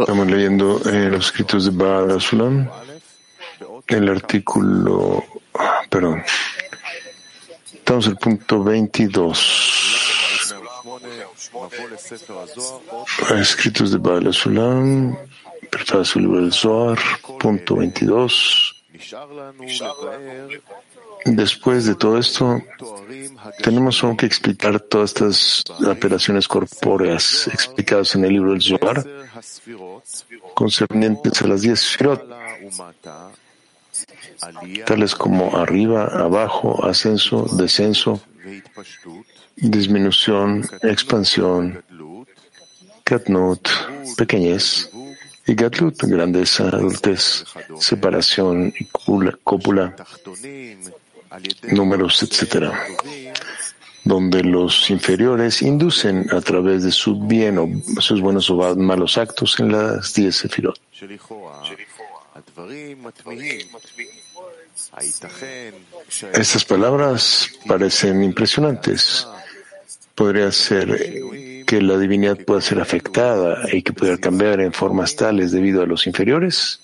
Estamos leyendo eh, los escritos de Baal Asulam, el artículo, perdón, estamos en el punto 22. Escritos de Baal Asulam, su libro del Zohar, punto 22. Después de todo esto, tenemos aún que explicar todas estas operaciones corpóreas explicadas en el libro del Zohar, concernientes a las diez Sfirot, tales como arriba, abajo, ascenso, descenso, disminución, expansión, katnut, pequeñez, y gatlut, grandeza, adultez, separación y cópula, números, etc., donde los inferiores inducen a través de su bien o sus buenos o malos actos en las diez sefirot. Estas palabras parecen impresionantes. Podría ser que la divinidad pueda ser afectada y que pueda cambiar en formas tales debido a los inferiores.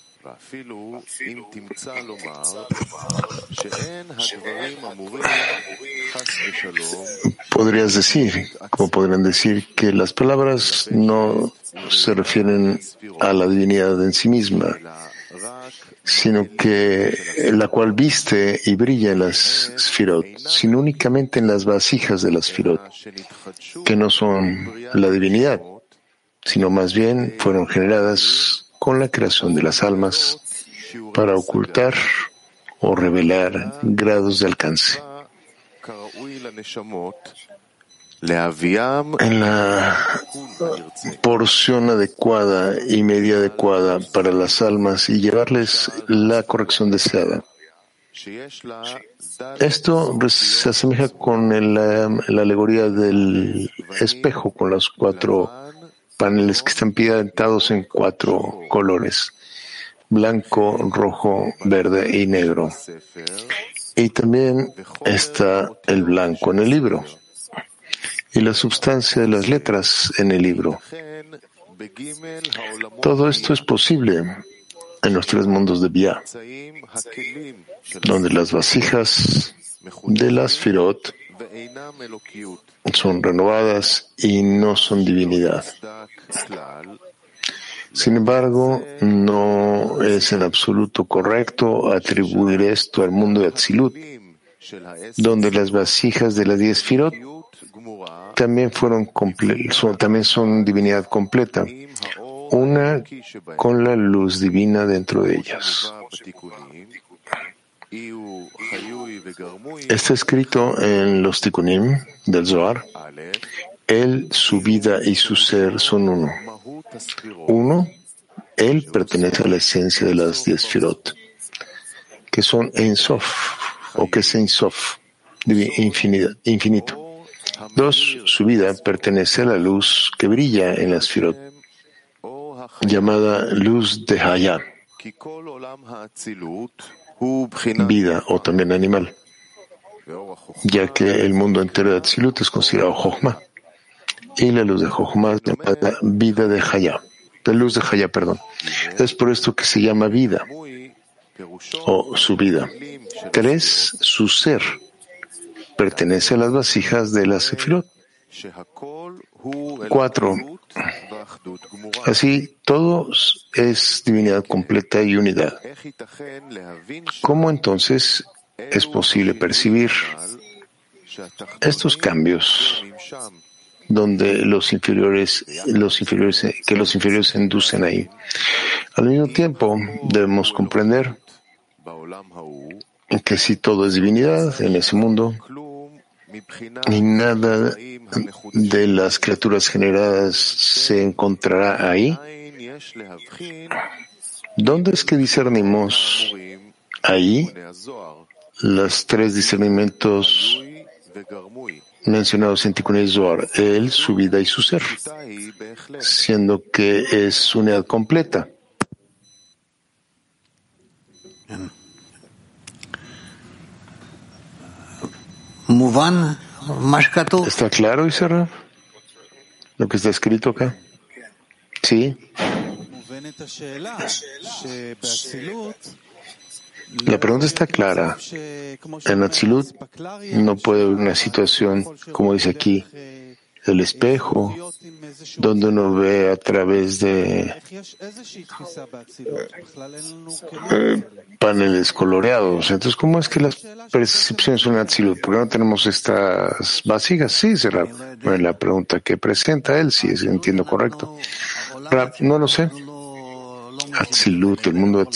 Podrías decir, como podrían decir, que las palabras no se refieren a la divinidad en sí misma, sino que la cual viste y brilla en las sfirot, sino únicamente en las vasijas de las sfirot, que no son la divinidad, sino más bien fueron generadas con la creación de las almas para ocultar o revelar grados de alcance. En la porción adecuada y media adecuada para las almas y llevarles la corrección deseada. Esto se asemeja con la, alegoría del espejo, con los cuatro paneles que están pintados en cuatro colores, blanco, rojo, verde y negro. Y también está el blanco en el libro y la sustancia de las letras en el libro. Todo esto es posible en los tres mundos de Bia, donde las vasijas de las Firot son renovadas y no son divinidad. Sin embargo, no es en absoluto correcto atribuir esto al mundo de Atzilut, donde las vasijas de las diez Firot también fueron son, también son divinidad completa, una con la luz divina dentro de ellas. Está escrito en los Tikkunim del Zohar, él, su vida y su ser son uno. Uno, él pertenece a la esencia de las diez firot, que son Sof, o que es Sof, infinito. Dos, su vida pertenece a la luz que brilla en las firot, llamada luz de Hayah, vida o también animal, ya que el mundo entero de Atzilut es considerado Jochma, y la luz de Jochma es llamada vida de Hayah, de luz de Hayah, perdón. Es por esto que se llama vida, o su vida. Tres, su ser pertenece a las vasijas de la Sefirot. Cuatro. Así, todo es divinidad completa y unidad. ¿Cómo entonces es posible percibir estos cambios donde los inferiores, los inferiores, que los inferiores se inducen ahí? Al mismo tiempo, debemos comprender que si todo es divinidad en ese mundo, y nada de las criaturas generadas se encontrará ahí. ¿Dónde es que discernimos ahí los tres discernimientos mencionados en Tikkun Zohar, él, su vida y su ser, siendo que es unidad completa? ¿Está claro, Isra? Lo que está escrito acá. Sí. La pregunta está clara. En Atzilut no puede haber una situación, como dice aquí, el espejo, donde uno ve a través de eh, paneles coloreados. Entonces, ¿cómo es que las percepciones son Atzilut? ¿Por qué no tenemos estas vasijas? Sí, será la pregunta que presenta él, si entiendo correcto. No lo sé. Atzilut, el mundo de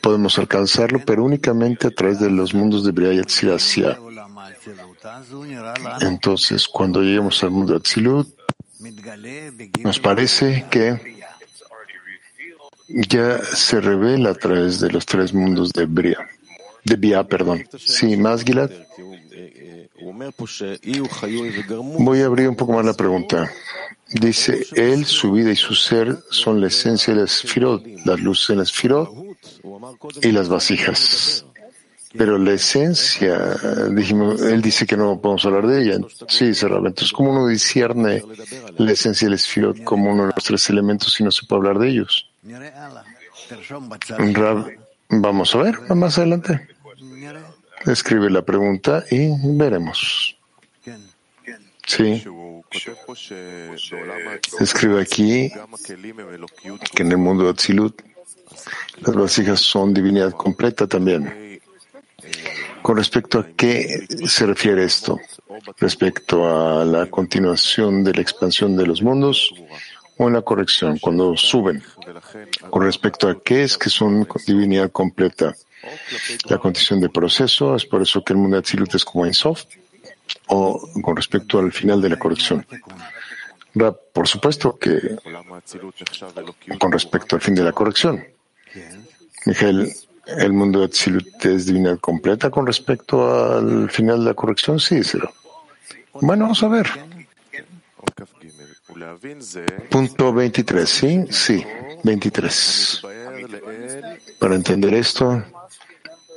Podemos alcanzarlo, pero únicamente a través de los mundos de Briah y Entonces, cuando lleguemos al mundo de Atzilut, nos parece que ya se revela a través de los tres mundos de Bria, de Bia, perdón. Sí, más Gilad. Voy a abrir un poco más la pregunta. Dice, él, su vida y su ser son la esencia de las Sfirot, las luces de las Sfirot y las vasijas. Pero la esencia, dijimos, él dice que no podemos hablar de ella. Sí, cerrado. Entonces, ¿cómo uno discierne la esencia del Sfirot como uno de los tres elementos si no se puede hablar de ellos? vamos a ver, más adelante. Escribe la pregunta y veremos. Sí. Escribe aquí que en el mundo de Atzilut las vasijas son divinidad completa también. Con respecto a qué se refiere esto? Respecto a la continuación de la expansión de los mundos o en la corrección, cuando suben. Con respecto a qué es que son divinidad completa. La condición de proceso, es por eso que el mundo de Atzilut es como Soft o con respecto al final de la corrección. Por supuesto que con respecto al fin de la corrección. Miguel, ¿el mundo de Atzilut es divinidad completa con respecto al final de la corrección? Sí, sí. Bueno, vamos a ver. Punto 23, ¿sí? Sí, 23. Para entender esto,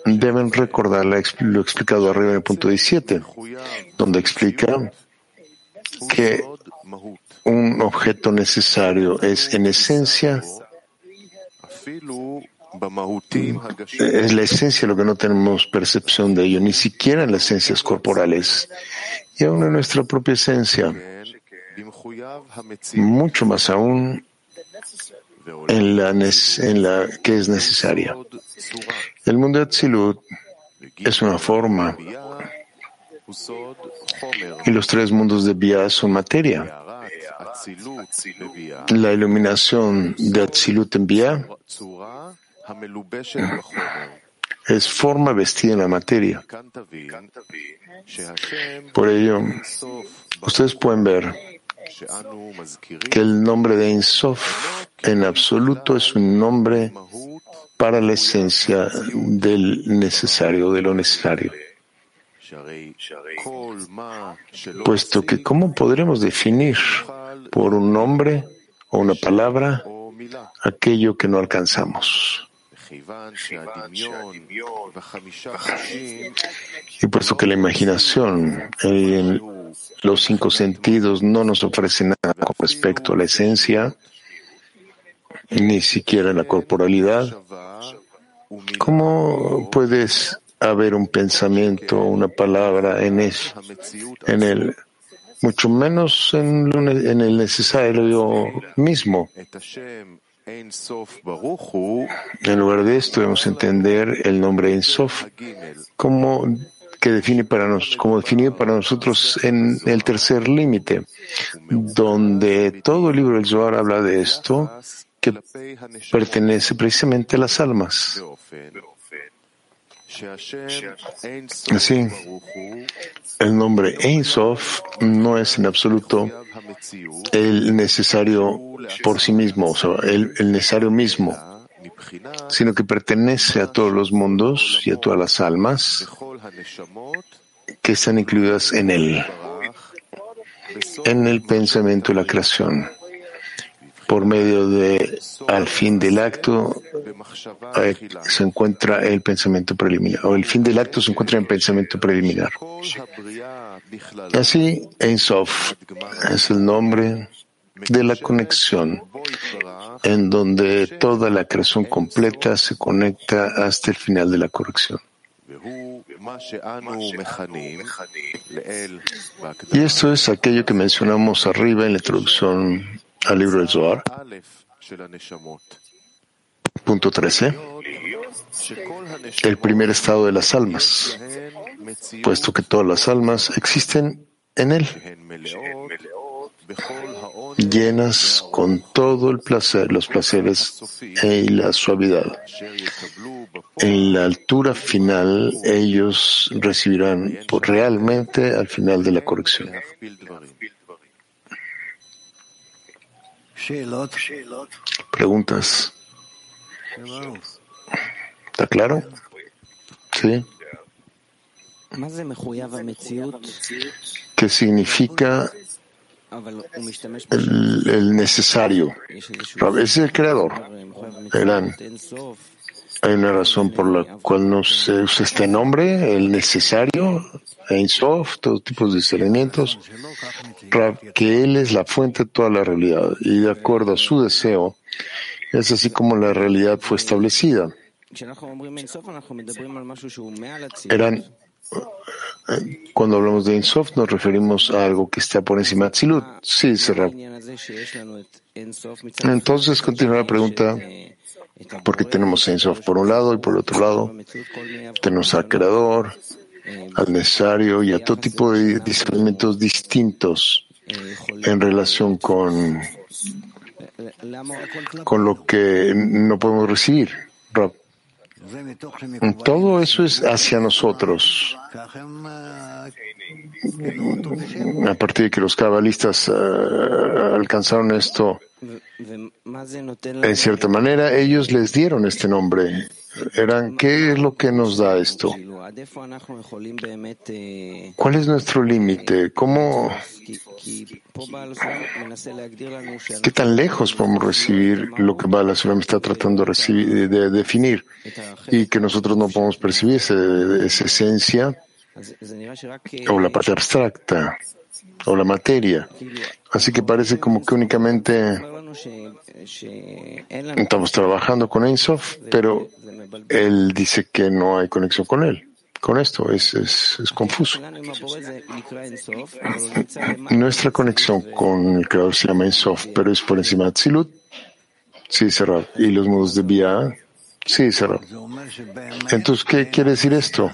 deben recordar lo explicado arriba en el punto 17, donde explica que un objeto necesario es en esencia es la esencia lo que no tenemos percepción de ello, ni siquiera en las esencias corporales, y aún en nuestra propia esencia, mucho más aún en la, que es necesaria. El mundo de Atzilut es una forma y los tres mundos de Bia son materia. La iluminación de Atzilut en Bia es forma vestida en la materia. Por ello, ustedes pueden ver que el nombre de Insof en absoluto es un nombre para la esencia del necesario, de lo necesario. Puesto que, ¿cómo podremos definir por un nombre o una palabra aquello que no alcanzamos? Y puesto que la imaginación en los cinco sentidos no nos ofrece nada con respecto a la esencia, ni siquiera la corporalidad, ¿cómo puedes haber un pensamiento, una palabra en eso, en el, mucho menos en, en el necesario mismo? En lugar de esto, debemos entender el nombre Ensof como que define para nos, como definido para nosotros en el tercer límite, donde todo el libro del Zohar habla de esto, que pertenece precisamente a las almas. Así, el nombre Ein Sof no es en absoluto el necesario por sí mismo, o sea, el, el necesario mismo, sino que pertenece a todos los mundos y a todas las almas que están incluidas en él, en el pensamiento y la creación. por medio de al fin del acto eh, se encuentra el pensamiento preliminar, o el fin del acto se encuentra en pensamiento preliminar. Así, Ein Sof es el nombre de la conexión en donde toda la creación completa se conecta hasta el final de la corrección. Y esto es aquello que mencionamos arriba en la introducción al libro del Zohar. Punto 13. El primer estado de las almas, puesto que todas las almas existen en él llenas con todo el placer, los placeres y la suavidad. En la altura final, ellos recibirán realmente al final de la corrección. Preguntas. ¿Está claro? Sí. ¿Qué significa el, necesario. es el creador. Eran. Hay una razón por la cual no se usa este nombre, el necesario, Ein Sof, todo tipo de discernimientos, que Él es la fuente de toda la realidad y de acuerdo a su deseo, es así como la realidad fue establecida. Eran cuando hablamos de Insof, nos referimos a algo que está por encima de Tzilut. Sí, Serrab. Entonces, continúa la pregunta, ¿por qué tenemos Insof por un lado y por el otro lado? Tenemos al creador, al necesario y a todo tipo de discernimientos distintos en relación con, con lo que no podemos recibir. Todo eso es hacia nosotros. A partir de que los cabalistas eh, alcanzaron esto, en cierta manera, ellos les dieron este nombre. Eran, ¿qué es lo que nos da esto? ¿Cuál es nuestro límite? ¿Cómo, ¿Qué tan lejos podemos recibir lo que Bala me está tratando de, de, definir y que nosotros no podemos percibir esa, esa esencia o la parte abstracta o la materia? Así que parece como que únicamente estamos trabajando con Ensof, pero él dice que no hay conexión con él con esto, es, es, confuso. Nuestra conexión con el creador se llama Ensof, pero es por encima de Tzilut. Sí, cerrado. Y los modos de vía, sí, cerrado. Entonces, ¿qué quiere decir esto?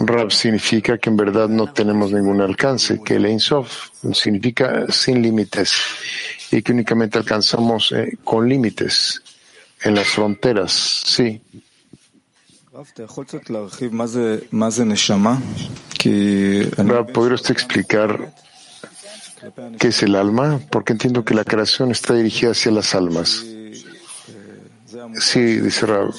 Rab significa que en verdad no tenemos ningún alcance, que el Ensof significa sin límites y que únicamente alcanzamos eh, con límites en las fronteras, sí. ¿Podría usted explicar qué es el alma? Porque entiendo que la creación está dirigida hacia las almas. Sí, dice Rab.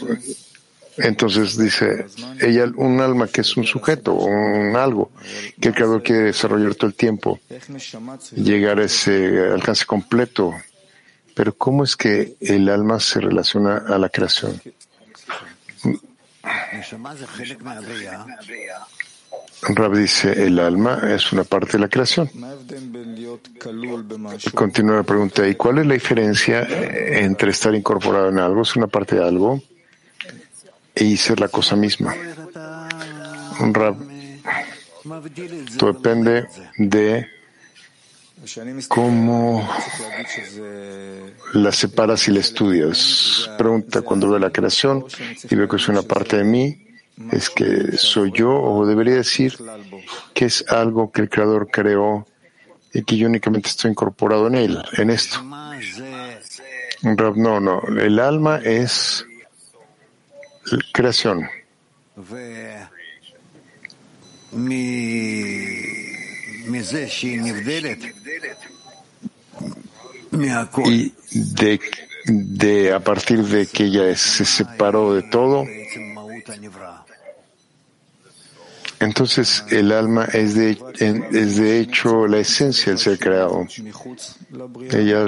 Entonces dice ella, un alma que es un sujeto, un algo que el creador quiere desarrollar todo el tiempo, llegar a ese alcance completo. Pero ¿cómo es que el alma se relaciona a la creación? Rab dice, el alma es una parte de la creación. Continúa la pregunta, ¿y cuál es la diferencia entre estar incorporado en algo, ser una parte de algo, y ser la cosa misma? Rab, todo depende de ¿Cómo la separas y la estudias? Pregunta cuando veo la creación y veo que es una parte de mí, ¿es que soy yo o debería decir que es algo que el Creador creó y que yo únicamente estoy incorporado en él, en esto? No, no, el alma es creación y de, de a partir de que ella se separó de todo, Entonces el alma es de, es de hecho la esencia del ser creado. Ella,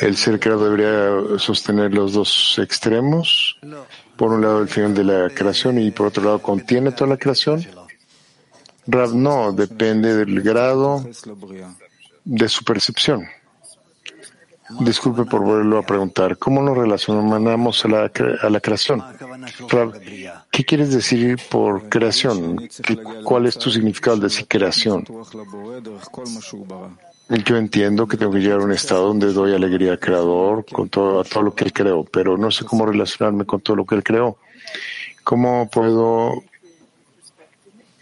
el, ser creado debería sostener los dos extremos. Por un lado el final de la creación y por otro lado contiene toda la creación. Rab no, depende del grado de su percepción. Disculpe por volverlo a preguntar. ¿Cómo nos relacionamos a la, a la creación? ¿Qué quieres decir por creación? ¿Cuál es tu significado de decir creación? Yo entiendo que tengo que llegar a un estado donde doy alegría al Creador con todo, a todo lo que Él creó, pero no sé cómo relacionarme con todo lo que Él creó. ¿Cómo puedo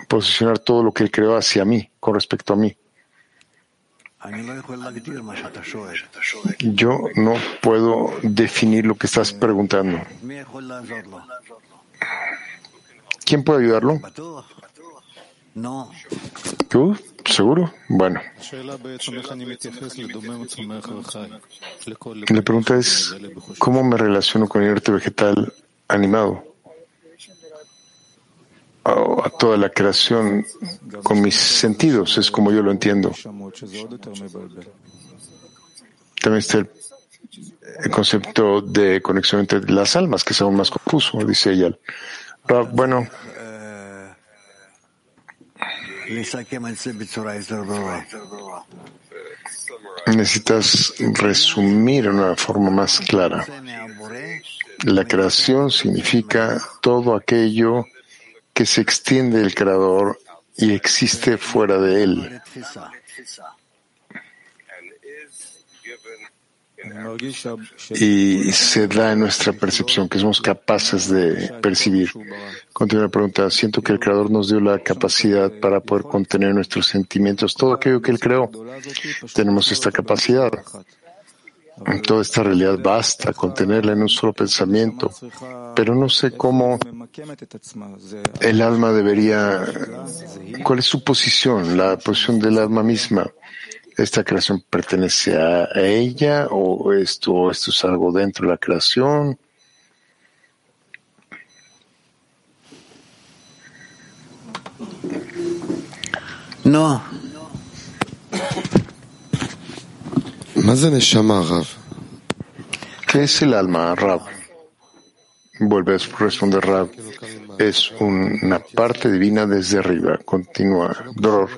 posicionar todo lo que Él creó hacia mí, con respecto a mí? Yo no puedo definir lo que estás preguntando. ¿Quién puede ayudarlo? ¿Tú? ¿Seguro? Bueno. La pregunta es, ¿cómo me relaciono con el arte vegetal animado? Toda la creación con mis sentidos, es como yo lo entiendo. También está el, concepto de conexión entre las almas, que es aún más confuso, dice ella. bueno, necesitas resumir de una forma más clara. La creación significa todo aquello que se extiende el Creador y existe fuera de él. Y se da en nuestra percepción, que somos capaces de percibir. Continúa la pregunta. Siento que el Creador nos dio la capacidad para poder contener nuestros sentimientos. Todo aquello que Él creó, tenemos esta capacidad. Toda esta realidad basta contenerla en un solo pensamiento, pero no sé cómo el alma debería, cuál es su posición, la posición del alma misma. ¿Esta creación pertenece a ella o esto, esto es algo dentro de la creación? No. ¿Qué es el alma, Rab? Vuelve a responder Rab. Es una parte divina desde arriba. Continúa. Dolor.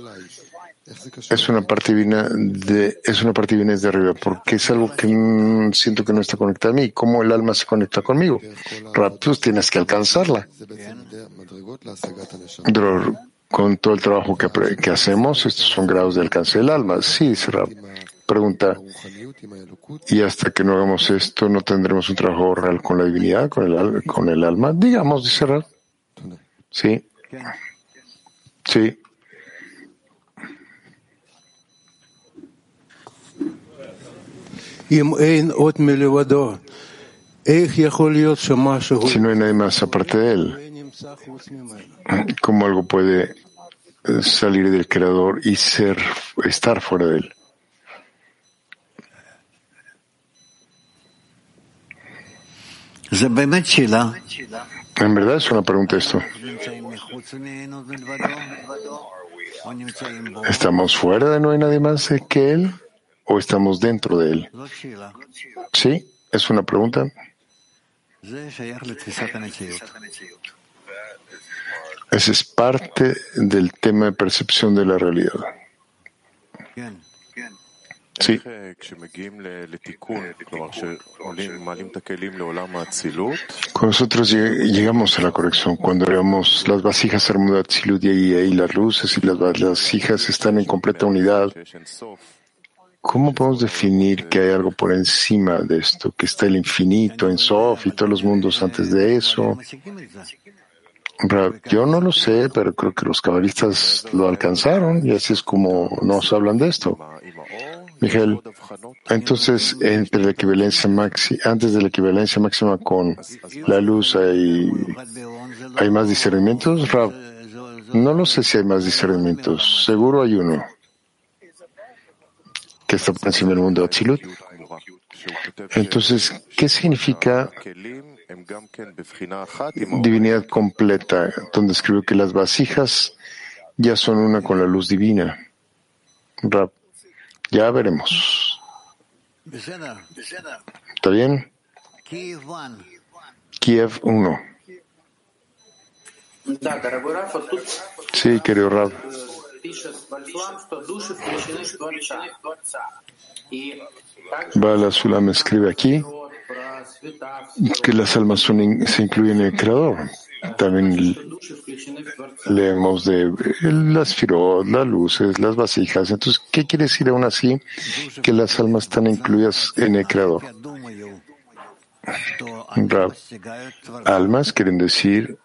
Es una parte divina de, es una parte divina desde arriba, porque es algo que siento que no está conectado a mí. ¿Cómo el alma se conecta conmigo? Rab, tú tienes que alcanzarla. Dolor. Con todo el trabajo que, que hacemos, estos son grados de alcance del alma. Sí, Rab. Pregunta, y hasta que no hagamos esto, no tendremos un trabajo real con la divinidad, con el, con el alma. Digamos, dice Rab. Sí. Sí. Si no hay nadie más aparte de él, ¿cómo algo puede salir del creador y ser, estar fuera de él? En verdad es una pregunta esto. ¿Estamos fuera de no hay nadie más que Él o estamos dentro de Él? Sí, es una pregunta. Esa es parte del tema de percepción de la realidad. Sí. Cuando nosotros llegamos a la corrección, cuando veamos las vasijas Armudat y ahí las luces y las vasijas están en completa unidad, ¿cómo podemos definir que hay algo por encima de esto, que está el infinito en Sof y todos los mundos antes de eso? Yo no lo sé, pero creo que los cabalistas lo alcanzaron y así es como nos hablan de esto. Miguel, entonces entre la equivalencia máxima, antes de la equivalencia máxima con la luz hay, hay más discernimientos, Rab. No lo sé si hay más discernimientos, seguro hay uno que está por encima del mundo de Atzilut. Entonces, ¿qué significa divinidad completa, donde escribió que las vasijas ya son una con la luz divina. Rab, ya veremos. ¿Está bien? Kiev 1. Sí, querido Rab. Bala Sulam escribe aquí que las almas se incluyen en el Creador. También leemos de las firot, las luces, las vasijas. Entonces, ¿qué quiere decir aún así que las almas están incluidas en el Creador? Almas quieren decir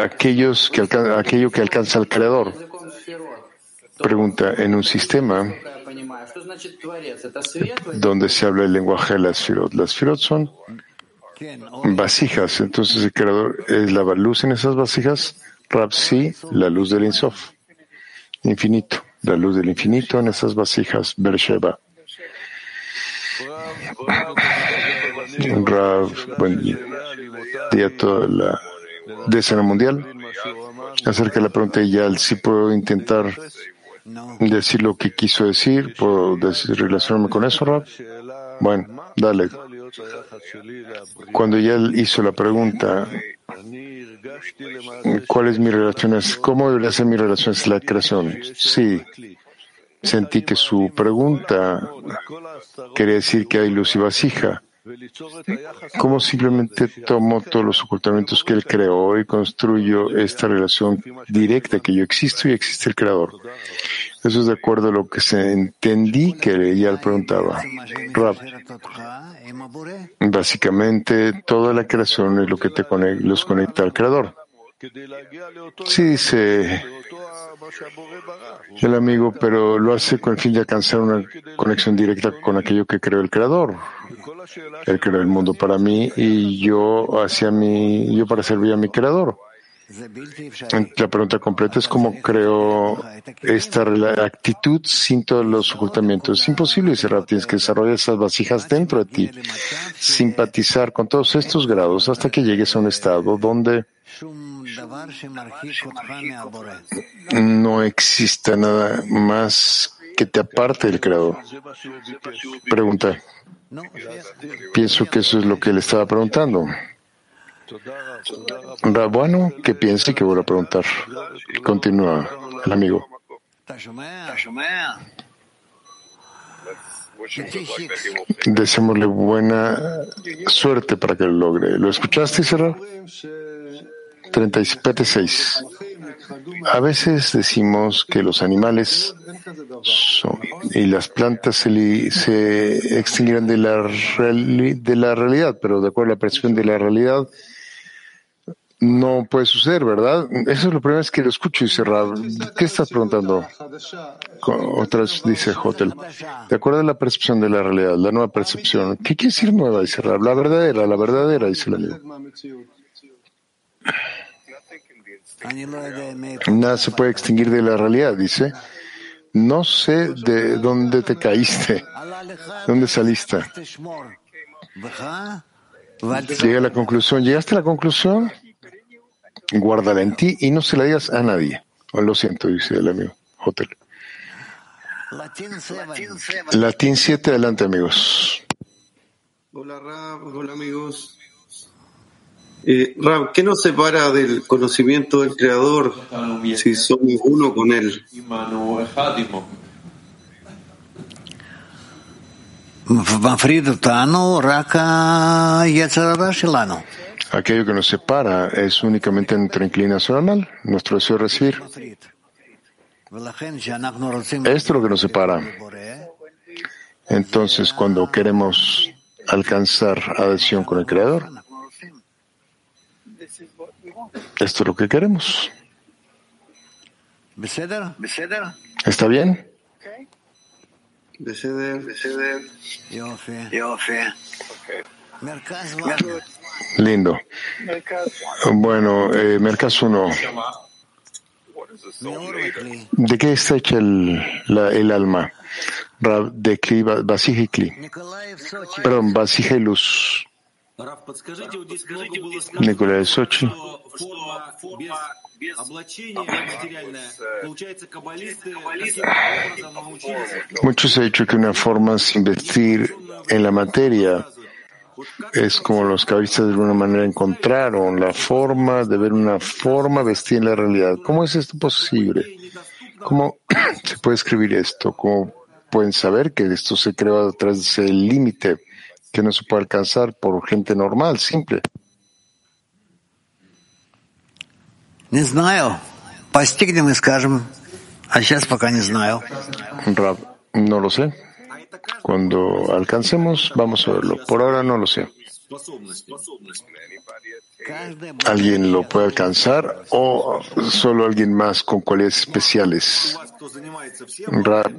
aquellos que aquello que alcanza el Creador. Pregunta, en un sistema donde se habla el lenguaje de las firot, las firot son vasijas, entonces el Creador es la luz en esas vasijas, Rapsi, la luz del Insof, infinito, la luz del infinito en esas vasijas, Bersheba. Rav, buen día. Toda la mundial. Acerca de la pregunta de Yal, si puedo intentar decir lo que quiso decir, puedo decir, relacionarme con eso, Rav. Bueno, dale. Cuando Yal hizo la pregunta, ¿cuál es mi relación? ¿Cómo debería ser mi relación con la creación? Sí, sentí que su pregunta quería decir que hay luz y vasija. ¿Cómo simplemente tomo todos los ocultamientos que él creó y construyo esta relación directa que yo existo y existe el creador? Eso es de acuerdo a lo que se entendí que ella preguntaba. básicamente toda la creación es lo que te los conecta al creador. Sí, dice el amigo, pero lo hace con el fin de alcanzar una conexión directa con aquello que creó el Creador. Él creó el mundo para mí y yo hacia mí, yo para servir a mi Creador. La pregunta completa es cómo creo esta actitud sin todos los ocultamientos. Es imposible, dice Tienes que desarrollar esas vasijas dentro de ti, simpatizar con todos estos grados hasta que llegues a un estado donde no exista nada más que te aparte del Creador. Pregunta. Pienso que eso es lo que le estaba preguntando. Bueno, que piense que voy a preguntar. Continúa el amigo. Deseémosle buena suerte para que lo logre. ¿Lo escuchaste, Serra? 36. A veces decimos que los animales son, y las plantas se, se extinguirán de la, de la realidad, pero de acuerdo a la percepción de la realidad, no puede suceder, ¿verdad? Eso es lo primero que lo escucho y cerrar. ¿Qué estás preguntando? Otra vez dice Hotel. De acuerdo a la percepción de la realidad, la nueva percepción. ¿Qué quiere decir nueva? Dice Rab. La verdadera, la verdadera, dice el amigo. Nada se puede extinguir de la realidad, dice. No sé de dónde te caíste, dónde saliste. Llega a la conclusión. ¿Llegaste a la conclusión? Guárdala en ti y no se la digas a nadie. Oh, lo siento, dice el amigo. Hotel. Latín 7, adelante amigos. Hola hola amigos. Eh, Rab, ¿qué nos separa del conocimiento del Creador si somos uno con Él? Aquello que nos separa es únicamente nuestra inclinación al mal, nuestro deseo de recibir. Esto es lo que nos separa. Entonces, cuando queremos alcanzar adhesión con el Creador, esto es lo que queremos. ¿Está bien? Lindo. Bueno, eh, Mercas 1. ¿De qué está hecha el, el alma? Rab de Kli, Vasija y Kli. Perdón, Vasija y Luz. Nicolás de Sochi. Muchos han dicho que una forma sin vestir en la materia es como los cabalistas de alguna manera encontraron la forma de ver una forma vestir en la realidad. ¿Cómo es esto posible? ¿Cómo se puede escribir esto? ¿Cómo pueden saber que esto se creó a través del límite que no se puede alcanzar por gente normal, simple? Не знаю. Постигнем и скажем. А сейчас пока не знаю. Rab, no lo sé. Cuando alcancemos, vamos a verlo. Por ahora no lo sé. ¿Alguien lo puede alcanzar o solo alguien más con cualidades especiales? Rab,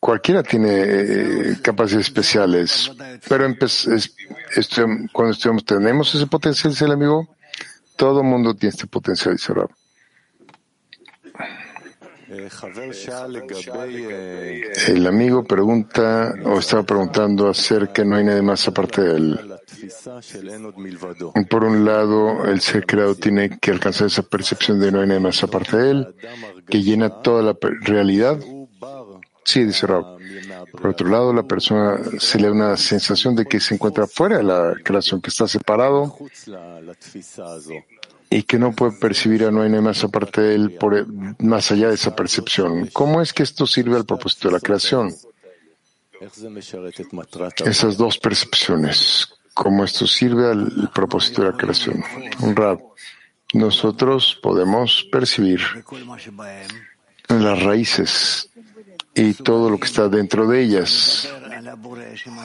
Cualquiera tiene eh, capacidades especiales, pero empe- es- estu- cuando estudiamos, ¿tenemos ese potencial, dice el amigo? Todo el mundo tiene este potencial, dice Rab. El amigo pregunta o estaba preguntando acerca no hay nadie más aparte de él. Por un lado, el ser creado tiene que alcanzar esa percepción de no hay nadie más aparte de él, que llena toda la realidad. Sí, dice Rob. Por otro lado, la persona se le da una sensación de que se encuentra fuera de la creación, que está separado y que no puede percibir a no hay nada más aparte de él, e, más allá de esa percepción. ¿Cómo es que esto sirve al propósito de la creación? Esas dos percepciones, ¿cómo esto sirve al propósito de la creación? Un rap. Nosotros podemos percibir las raíces y todo lo que está dentro de ellas.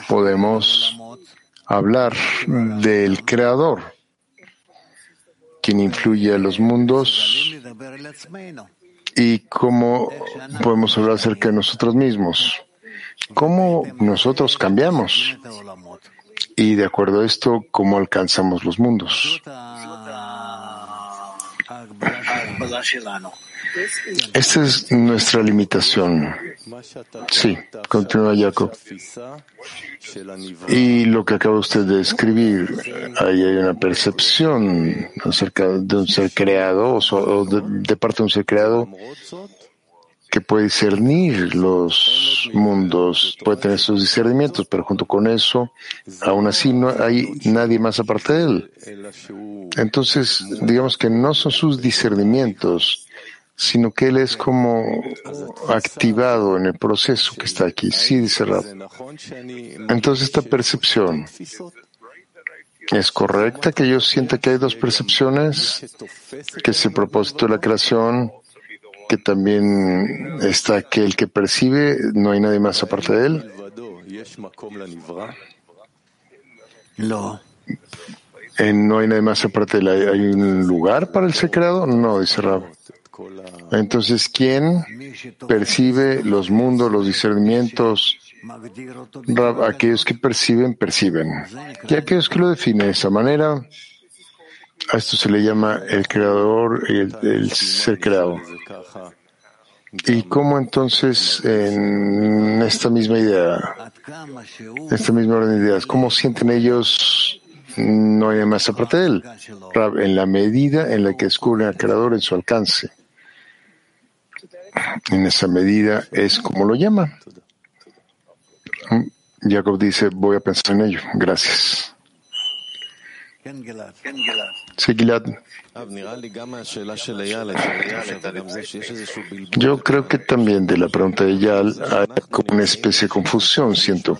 Podemos hablar del Creador, quien influye a los mundos y cómo podemos hablar acerca de nosotros mismos, cómo nosotros cambiamos y de acuerdo a esto, cómo alcanzamos los mundos. Esta es nuestra limitación. Sí, continúa Jacob. Y lo que acaba usted de escribir, ahí hay una percepción acerca de un ser creado o de, de parte de un ser creado que puede discernir los mundos, puede tener sus discernimientos, pero junto con eso, aún así no hay nadie más aparte de él. Entonces, digamos que no son sus discernimientos, sino que él es como activado en el proceso que está aquí. Sí, dice Rab. Entonces, esta percepción es correcta que yo sienta que hay dos percepciones, que es el propósito de la creación, que también está aquel que percibe, no hay nadie más aparte de él. Eh, no hay nadie más aparte de él. ¿Hay- ¿Hay un lugar para el ser creado? No, dice Rab. Entonces, ¿quién percibe los mundos, los discernimientos? Rab, aquellos que perciben, perciben. Y aquellos que lo definen de esa manera, a esto se le llama el creador y el, ser creado. ¿Y cómo entonces en esta misma idea, esta misma orden de ideas, cómo sienten ellos no hay más aparte de él? Rab, en la medida en la que descubren al creador en su alcance. En esa medida es como lo llama. Jacob dice, voy a pensar en ello. Gracias. Sí, Yo creo que también de la pregunta de Yal hay como una especie de confusión, siento.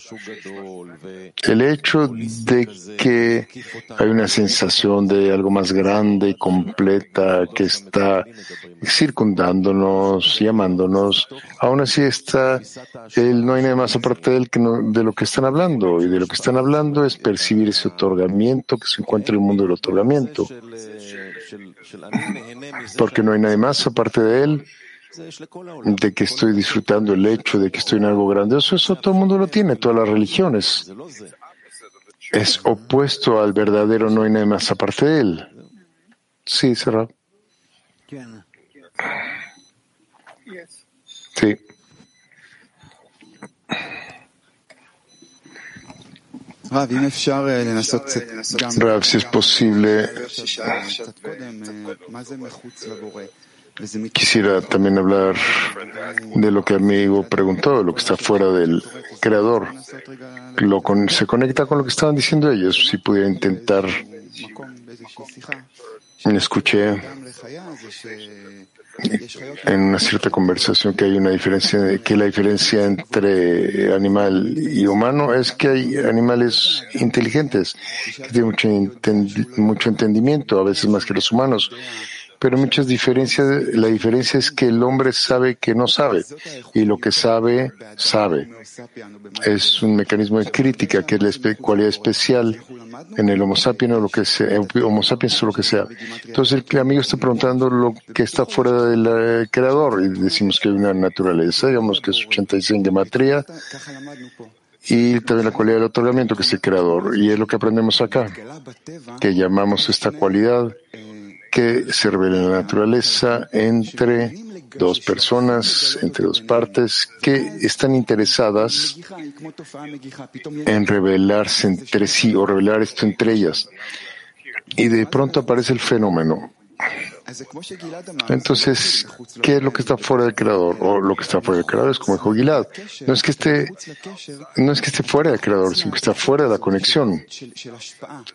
El hecho de que hay una sensación de algo más grande y completa que está circundándonos, llamándonos, aún así está, el, no hay nada más aparte de, de lo que están hablando, y de lo que están hablando es percibir ese otorgamiento que se encuentra en el mundo del otorgamiento. Porque no hay nadie más aparte de él de que estoy disfrutando el hecho de que estoy en algo grandioso, eso todo el mundo lo tiene, todas las religiones. Es opuesto al verdadero, no hay nada más aparte de él. Sí, Serra. כן. Sí. Rav, si es posible, quisiera también hablar de lo que amigo preguntó, de lo que está fuera del creador. Lo con, se conecta con lo que estaban diciendo ellos. Si pudiera intentar, escuché en una cierta conversación que hay una diferencia, que la diferencia entre animal y humano es que hay animales inteligentes, que tienen mucho, mucho entendimiento, a veces más que los humanos, pero muchas diferencias, la diferencia es que el hombre sabe que no sabe y lo que sabe, sabe. Es un mecanismo de crítica que es la cualidad especial en el Homo sapiens o lo que sea, Homo sapiens o lo que sea. Entonces el amigo está preguntando lo que está fuera del eh, creador y decimos que hay una naturaleza, digamos que es 86 de matría y también la cualidad del otorgamiento que es el creador. Y es lo que aprendemos acá, que llamamos esta cualidad que en la naturaleza entre dos personas, entre dos partes que están interesadas en revelarse entre sí o revelar esto entre ellas. Y de pronto aparece el fenómeno. Entonces, ¿qué es lo que está fuera del creador? O lo que está fuera del creador es como dijo Gilad. No es que esté, no es que esté fuera del creador, sino que está fuera de la conexión.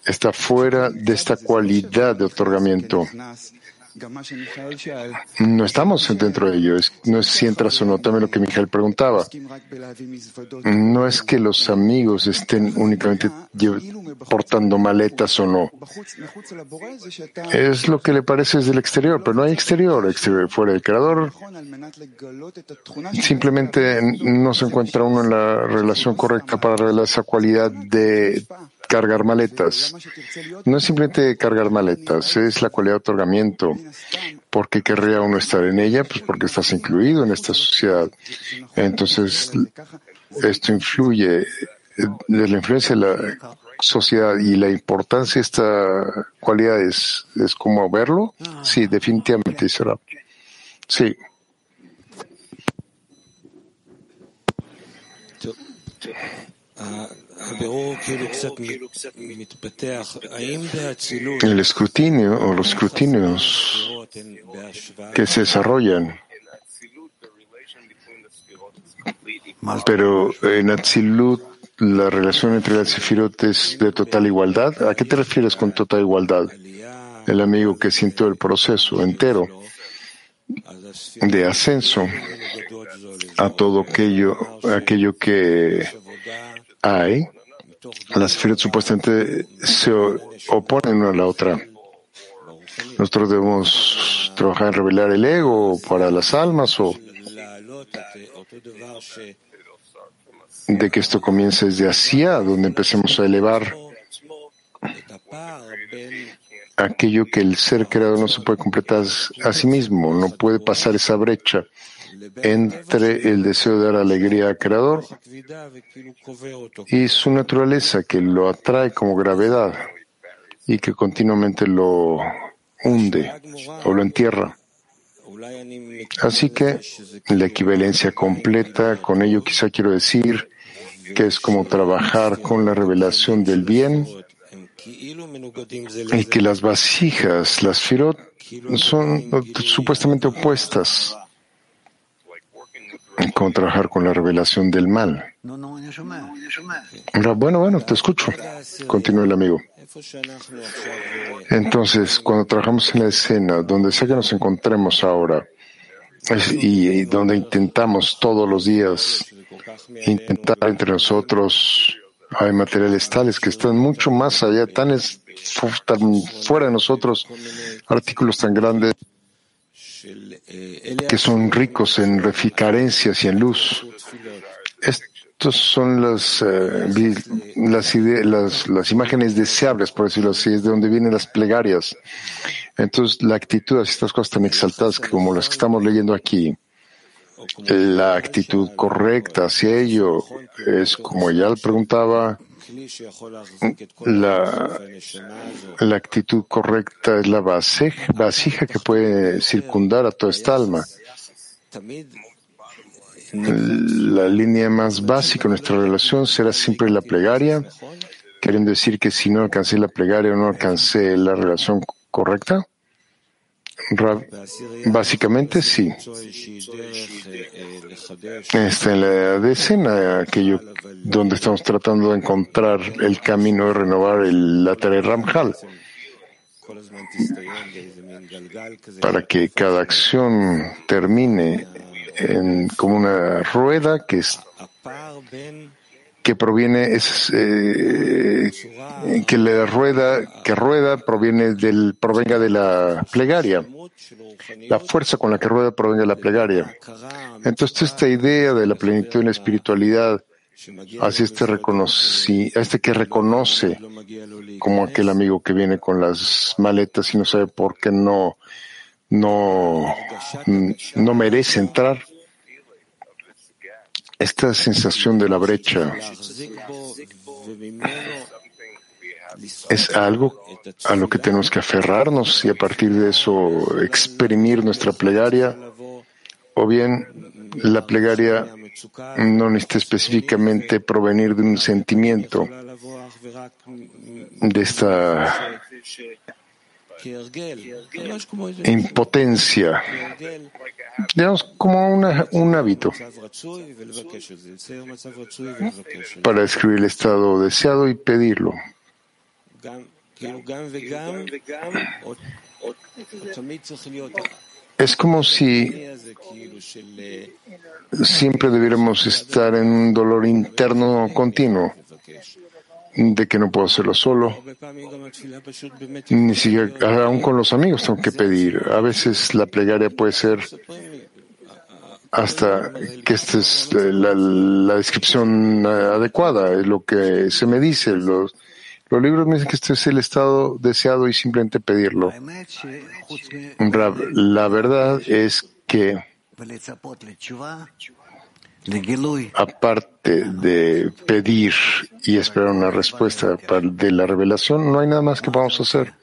Está fuera de esta cualidad de otorgamiento. No estamos dentro de ello. no es si entras o no, también lo que Miguel preguntaba. No es que los amigos estén únicamente portando maletas o no. Es lo que le parece desde el exterior, pero no hay exterior, exterior fuera del creador. Simplemente no se encuentra uno en la relación correcta para revelar esa cualidad de cargar maletas. No es simplemente cargar maletas, es la cualidad de otorgamiento. ¿Por qué querría uno estar en ella? Pues porque estás incluido en esta sociedad. Entonces, esto influye, de la influencia de la sociedad y la importancia de esta cualidad es, es como verlo. Sí, definitivamente, será. Sí. El escrutinio o los escrutinios que se desarrollan, pero en Atzilut la relación entre las Sefirot es de total igualdad. ¿A qué te refieres con total igualdad? El amigo que sintió el proceso entero de ascenso a todo aquello, aquello que hay las esferas supuestamente se oponen una a la otra. Nosotros debemos trabajar en revelar el ego para las almas o de que esto comience desde hacia, donde empecemos a elevar aquello que el ser creador no se puede completar a sí mismo, no puede pasar esa brecha entre el deseo de dar alegría al Creador y su naturaleza que lo atrae como gravedad y que continuamente lo hunde o lo entierra. Así que la equivalencia completa, con ello quizá quiero decir que es como trabajar con la revelación del bien y que las vasijas, las firot, son supuestamente opuestas como trabajar con la revelación del mal. Bueno, bueno, te escucho. Continúa el amigo. Entonces, cuando trabajamos en la escena, donde sea que nos encontremos ahora, y, donde intentamos todos los días intentar entre nosotros, hay materiales tales que están mucho más allá, tan, tan fuera de nosotros, artículos tan grandes que son ricos en carencias y en luz. Estos son las, eh, las, las, imágenes deseables, por decirlo así, es de donde vienen las plegarias. Entonces, la actitud hacia estas cosas tan exaltadas como las que estamos leyendo aquí, la actitud correcta hacia ello es como ya le preguntaba, la, la actitud correcta es la vasija que puede circundar a toda esta alma. la línea más básica de nuestra relación será siempre la plegaria, queriendo decir que si no alcancé la plegaria o no alcancé la relación correcta. Básicamente sí. Está en la decena, aquello donde estamos tratando de encontrar el camino de renovar el lateral Ramjal para que cada acción termine en, como una rueda que es que proviene es eh, que la rueda que rueda proviene del provenga de la plegaria. La fuerza con la que rueda proviene de la plegaria. Entonces esta idea de la plenitud en la espiritualidad hacia este reconocí, a este que reconoce como aquel amigo que viene con las maletas y no sabe por qué no no no merece entrar esta sensación de la brecha es algo a lo que tenemos que aferrarnos y a partir de eso exprimir nuestra plegaria, o bien la plegaria no necesita específicamente provenir de un sentimiento de esta impotencia, digamos como un hábito. Para describir el estado deseado y pedirlo. Es como si siempre debiéramos estar en un dolor interno continuo de que no puedo hacerlo solo. Ni siquiera, aún con los amigos tengo que pedir. A veces la plegaria puede ser hasta que esta es la, descripción adecuada, es lo que se me dice. Los, los libros me dicen que este es el estado deseado y simplemente pedirlo. La verdad es que aparte de pedir y esperar una respuesta de la revelación, no hay nada más que podamos hacer.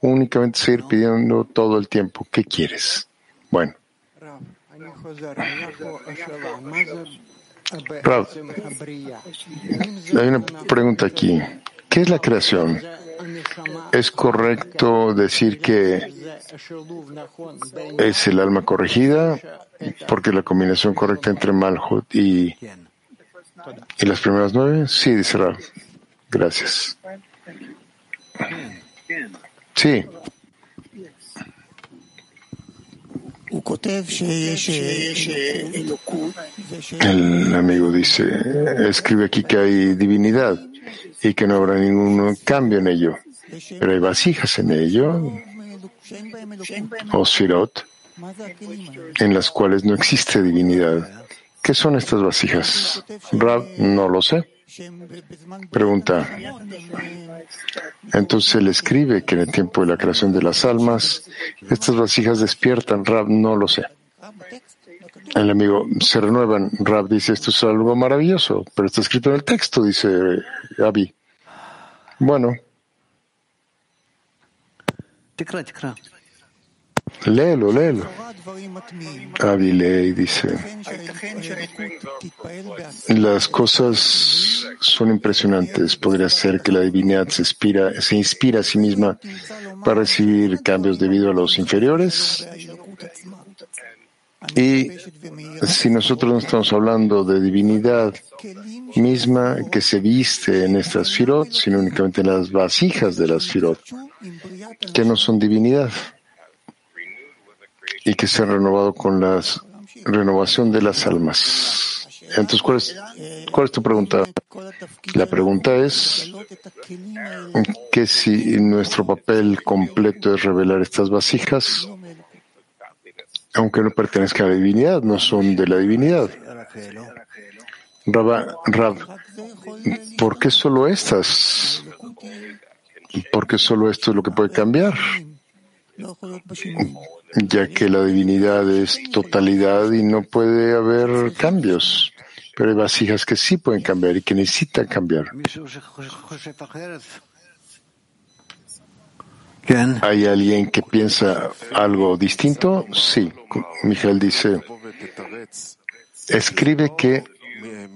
Únicamente seguir pidiendo todo el tiempo. ¿Qué quieres? Bueno. hay una pregunta aquí. ¿Qué es la creación? ¿Es correcto decir que es el alma corregida? Porque la combinación correcta entre Malhut y, y las primeras nueve, sí, dice Rab. Gracias. Sí. El amigo dice, escribe aquí que hay divinidad y que no habrá ningún cambio en ello. Pero hay vasijas en ello, o sirot, en las cuales no existe divinidad. ¿Qué son estas vasijas? Rab, no lo sé. Pregunta. Entonces él escribe que en el tiempo de la creación de las almas, estas vasijas despiertan. Rab, no lo sé. El amigo se renuevan. Rab dice, esto es algo maravilloso, pero está escrito en el texto, dice Abi. Bueno. Léelo, léelo. Avilei dice, las cosas son impresionantes. Podría ser que la divinidad se inspira, se inspira a sí misma para recibir cambios debido a los inferiores. Y si nosotros no estamos hablando de divinidad misma que se viste en estas firot, sino únicamente en las vasijas de las firot, que no son divinidad y que se han renovado con la renovación de las almas. Entonces, ¿cuál es, ¿cuál es tu pregunta? La pregunta es que si nuestro papel completo es revelar estas vasijas, aunque no pertenezcan a la divinidad, no son de la divinidad. Rab, ¿por qué solo estas? ¿Por qué solo esto es lo que puede cambiar? Ya que la divinidad es totalidad y no puede haber cambios. Pero hay vasijas que sí pueden cambiar y que necesitan cambiar. ¿Hay alguien que piensa algo distinto? Sí. Miguel dice, escribe que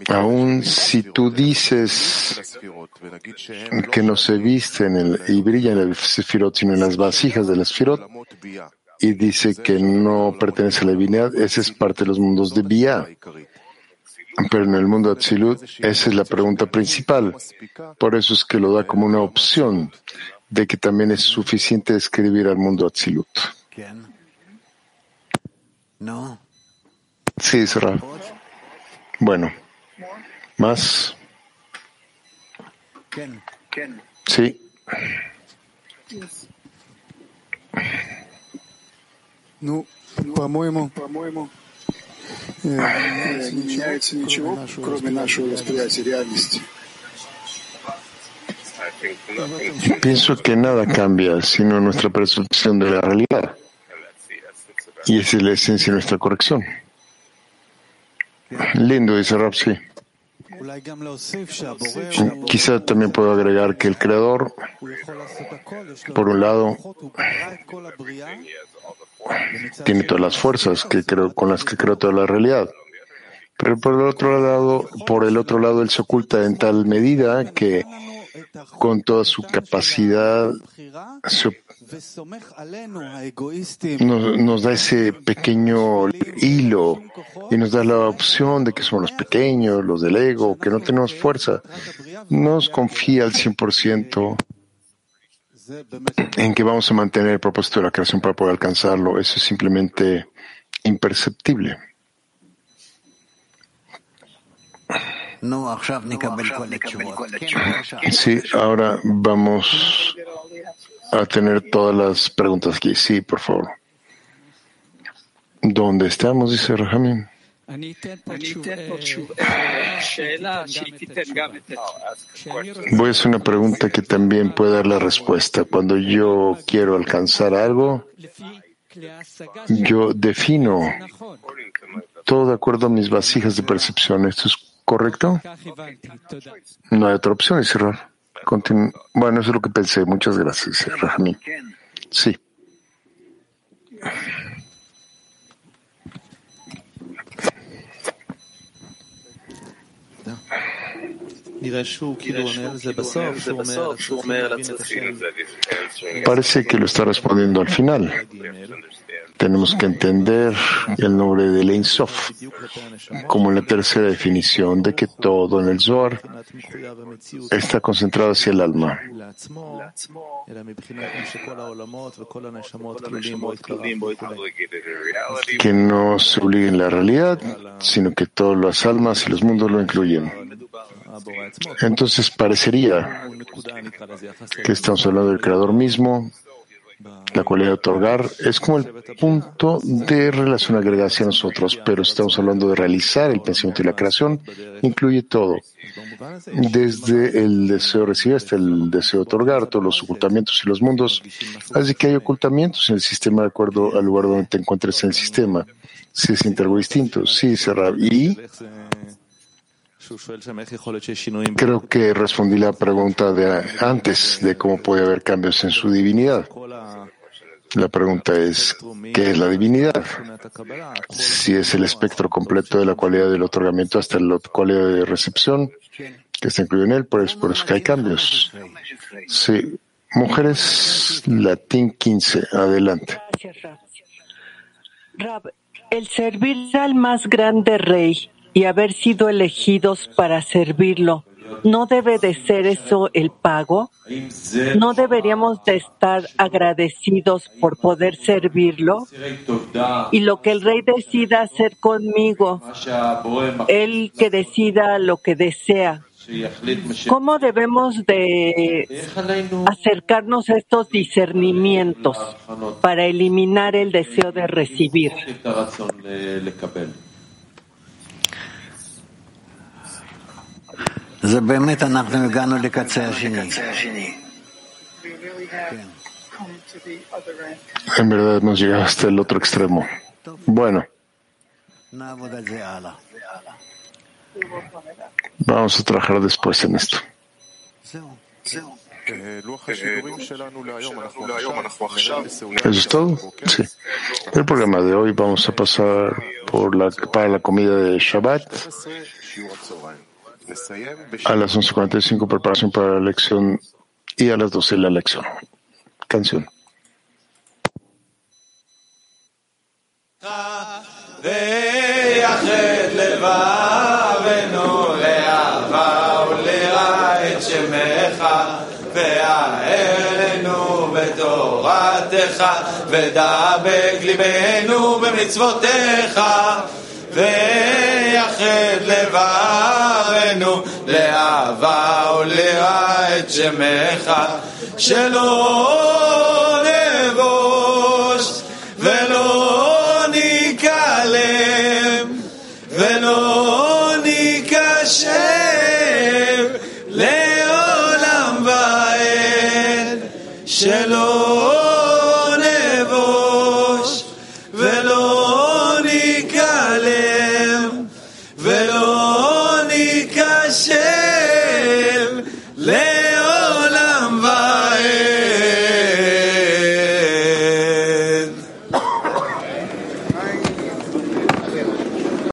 aun si tú dices que no se visten en y brillan en el sefirot, sino en las vasijas de las y dice que no pertenece a la divinidad, esa es parte de los mundos de Bia. Pero en el mundo de esa es la pregunta principal. Por eso es que lo da como una opción de que también es suficiente escribir al mundo Atzilut. No. Sí, Israel. Bueno, más. Sí. Ну, по-моему, по-моему, не меняется ничего, кроме нашего восприятия реальности. Pienso que nada cambia sino nuestra percepción de la realidad. Y esa es la esencia de nuestra corrección. Lindo, dice Rapsi. Quizá también puedo agregar que el Creador, por un lado, tiene todas las fuerzas que creo, con las que creó toda la realidad. Pero por el otro lado, por el otro lado, él se oculta en tal medida que con toda su capacidad nos, da ese pequeño hilo y nos da la opción de que somos los pequeños, los del ego, que no tenemos fuerza. Nos confía al 100% en que vamos a mantener el propósito de la creación para poder alcanzarlo. Eso es simplemente imperceptible. Sí, ahora vamos a tener todas las preguntas aquí. Sí, por favor. ¿Dónde estamos? Dice Rahamim. Voy a hacer una pregunta que también puede dar la respuesta. Cuando yo quiero alcanzar algo, yo defino todo de acuerdo a mis vasijas de percepción. ¿Esto es correcto? No hay otra opción, es cerrar. bueno, eso es lo que pensé. Muchas gracias, Rahmi. Sí. Parece que lo está respondiendo al final. Tenemos que entender el nombre de Ein Sof como la tercera definición de que todo en el Zohar está concentrado hacia el alma. Que no se obligue en la realidad, sino que todas las almas y los mundos lo incluyen. Entonces parecería que estamos hablando del Creador mismo, la cualidad de otorgar es como el punto de relación agregada hacia nosotros, pero estamos hablando de realizar el pensamiento y la creación, incluye todo, desde el deseo de recibir hasta el deseo de otorgar, todos los ocultamientos y los mundos. Así que hay ocultamientos en el sistema de acuerdo al lugar donde te encuentres en el sistema. Si es algo distinto, sí, cerrar. Y creo que respondí la pregunta de antes de cómo puede haber cambios en su divinidad. La pregunta es, ¿qué es la divinidad? Si es el espectro completo de la cualidad del otorgamiento hasta la cualidad de recepción que está incluido en él, pues por eso que hay cambios. Sí. Mujeres, latín 15, adelante. el servir al más grande rey y haber sido elegidos para servirlo, ¿No debe de ser eso el pago? ¿No deberíamos de estar agradecidos por poder servirlo? Y lo que el rey decida hacer conmigo, él que decida lo que desea. ¿Cómo debemos de acercarnos a estos discernimientos para eliminar el deseo de recibir? En verdad hemos llegado hasta el otro extremo. Bueno. Vamos a trabajar después en esto. ¿Eso es todo? Sí. El programa de hoy vamos a pasar por la, para la comida de Shabbat. A las 11.45 preparación para la lección y a las 12 la lección. Canción. ויחד לבבנו לאהבה וליראה את שמך והערנו בתורתך ודבק ליבנו במצוותיך ויחד לבבנו לאהבה וליראה את שמך. שלא